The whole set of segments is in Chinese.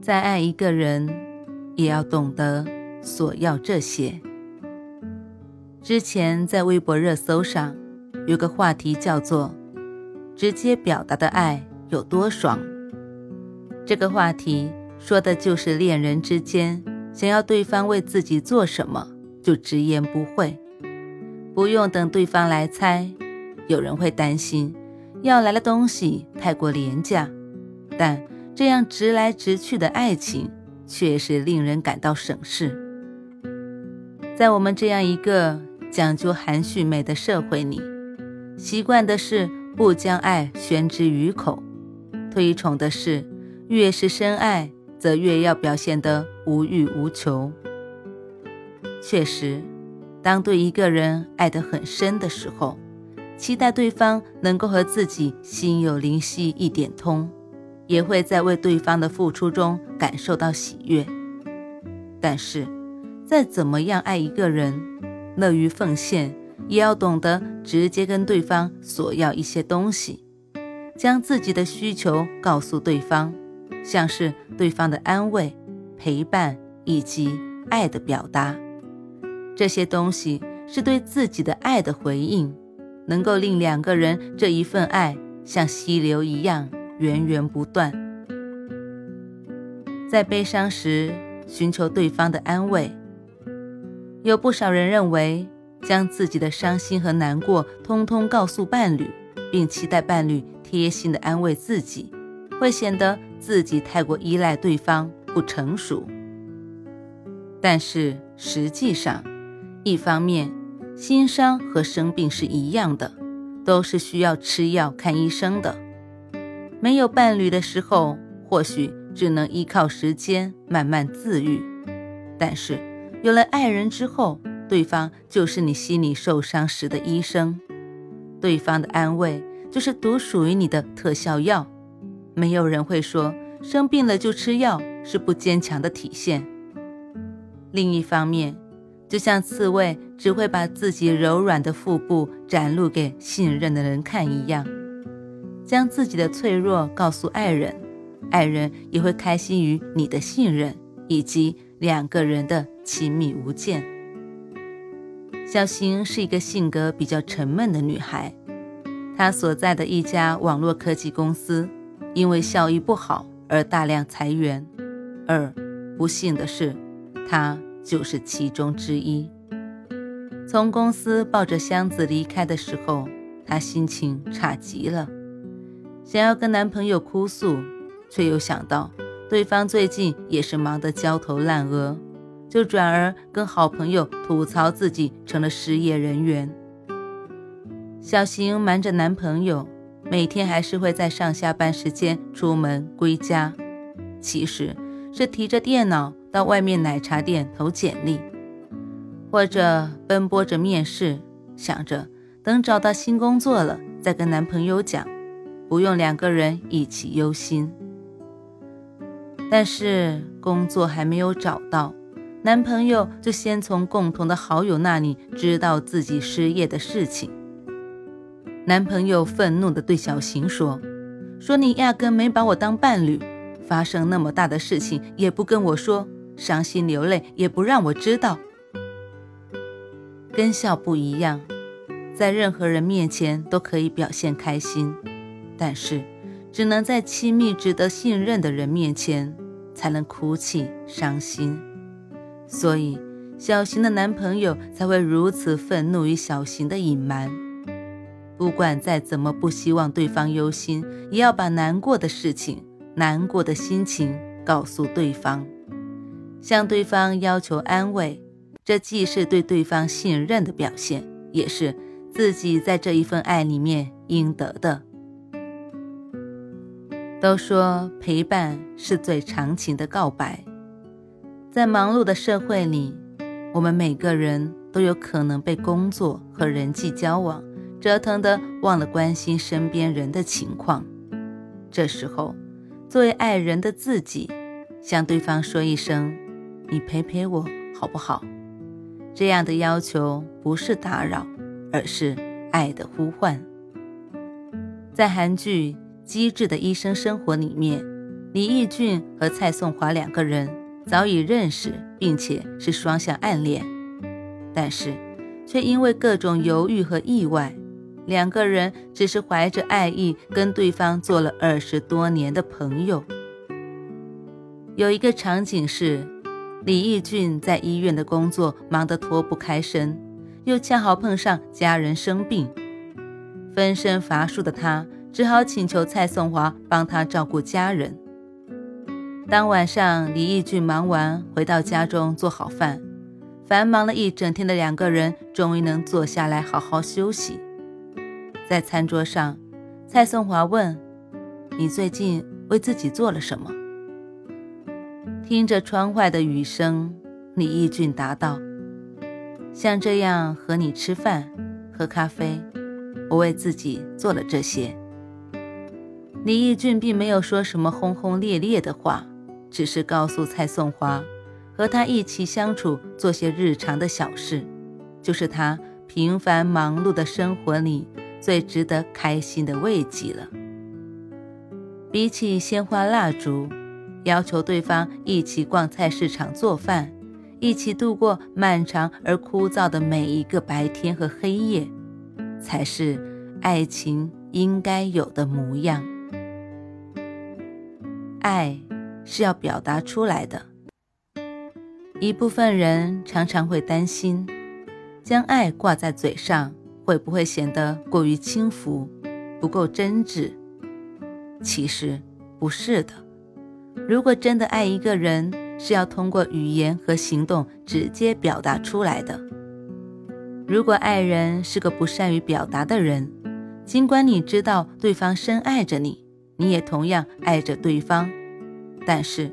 再爱一个人，也要懂得索要这些。之前在微博热搜上有个话题叫做“直接表达的爱有多爽”。这个话题说的就是恋人之间想要对方为自己做什么，就直言不讳，不用等对方来猜。有人会担心要来的东西太过廉价，但。这样直来直去的爱情，确实令人感到省事。在我们这样一个讲究含蓄美的社会里，习惯的是不将爱宣之于口，推崇的是越是深爱，则越要表现得无欲无求。确实，当对一个人爱得很深的时候，期待对方能够和自己心有灵犀一点通。也会在为对方的付出中感受到喜悦，但是，再怎么样爱一个人，乐于奉献，也要懂得直接跟对方索要一些东西，将自己的需求告诉对方，像是对方的安慰、陪伴以及爱的表达，这些东西是对自己的爱的回应，能够令两个人这一份爱像溪流一样。源源不断，在悲伤时寻求对方的安慰。有不少人认为，将自己的伤心和难过通通告诉伴侣，并期待伴侣贴心的安慰自己，会显得自己太过依赖对方，不成熟。但是实际上，一方面，心伤和生病是一样的，都是需要吃药看医生的。没有伴侣的时候，或许只能依靠时间慢慢自愈；但是有了爱人之后，对方就是你心里受伤时的医生，对方的安慰就是独属于你的特效药。没有人会说生病了就吃药是不坚强的体现。另一方面，就像刺猬只会把自己柔软的腹部展露给信任的人看一样。将自己的脆弱告诉爱人，爱人也会开心于你的信任以及两个人的亲密无间。小邢是一个性格比较沉闷的女孩，她所在的一家网络科技公司因为效益不好而大量裁员，而不幸的是，她就是其中之一。从公司抱着箱子离开的时候，她心情差极了。想要跟男朋友哭诉，却又想到对方最近也是忙得焦头烂额，就转而跟好朋友吐槽自己成了失业人员。小邢瞒着男朋友，每天还是会在上下班时间出门归家，其实是提着电脑到外面奶茶店投简历，或者奔波着面试，想着等找到新工作了再跟男朋友讲。不用两个人一起忧心，但是工作还没有找到，男朋友就先从共同的好友那里知道自己失业的事情。男朋友愤怒地对小邢说：“说你压根没把我当伴侣，发生那么大的事情也不跟我说，伤心流泪也不让我知道。”跟笑不一样，在任何人面前都可以表现开心。但是，只能在亲密、值得信任的人面前，才能哭泣、伤心。所以，小邢的男朋友才会如此愤怒于小邢的隐瞒。不管再怎么不希望对方忧心，也要把难过的事情、难过的心情告诉对方，向对方要求安慰。这既是对对方信任的表现，也是自己在这一份爱里面应得的。都说陪伴是最长情的告白。在忙碌的社会里，我们每个人都有可能被工作和人际交往折腾的忘了关心身边人的情况。这时候，作为爱人的自己，向对方说一声“你陪陪我好不好”，这样的要求不是打扰，而是爱的呼唤。在韩剧。机智的医生生活里面，李义俊和蔡颂华两个人早已认识，并且是双向暗恋，但是却因为各种犹豫和意外，两个人只是怀着爱意跟对方做了二十多年的朋友。有一个场景是，李义俊在医院的工作忙得脱不开身，又恰好碰上家人生病，分身乏术的他。只好请求蔡颂华帮他照顾家人。当晚上，李义俊忙完回到家中做好饭，繁忙了一整天的两个人终于能坐下来好好休息。在餐桌上，蔡颂华问：“你最近为自己做了什么？”听着窗外的雨声，李义俊答道：“像这样和你吃饭、喝咖啡，我为自己做了这些。”李义俊并没有说什么轰轰烈烈的话，只是告诉蔡颂华，和他一起相处，做些日常的小事，就是他平凡忙碌的生活里最值得开心的慰藉了。比起鲜花蜡烛，要求对方一起逛菜市场做饭，一起度过漫长而枯燥的每一个白天和黑夜，才是爱情应该有的模样。爱是要表达出来的。一部分人常常会担心，将爱挂在嘴上会不会显得过于轻浮，不够真挚？其实不是的。如果真的爱一个人，是要通过语言和行动直接表达出来的。如果爱人是个不善于表达的人，尽管你知道对方深爱着你。你也同样爱着对方，但是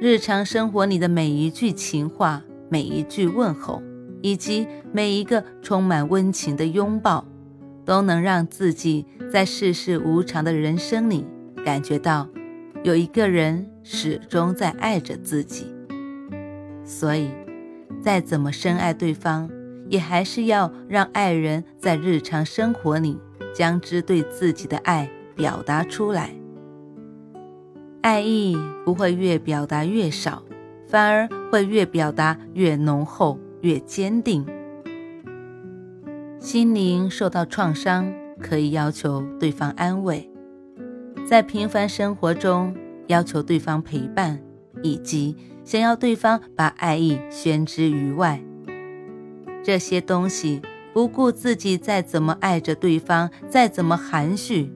日常生活里的每一句情话、每一句问候，以及每一个充满温情的拥抱，都能让自己在世事无常的人生里感觉到有一个人始终在爱着自己。所以，再怎么深爱对方，也还是要让爱人在日常生活里将之对自己的爱表达出来。爱意不会越表达越少，反而会越表达越浓厚、越坚定。心灵受到创伤，可以要求对方安慰；在平凡生活中，要求对方陪伴，以及想要对方把爱意宣之于外。这些东西，不顾自己再怎么爱着对方，再怎么含蓄，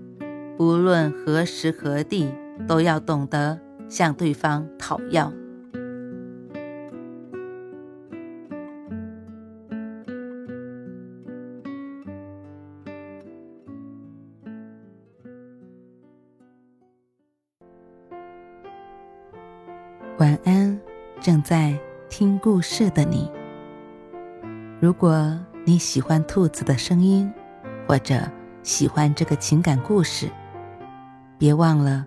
不论何时何地。都要懂得向对方讨要。晚安，正在听故事的你。如果你喜欢兔子的声音，或者喜欢这个情感故事，别忘了。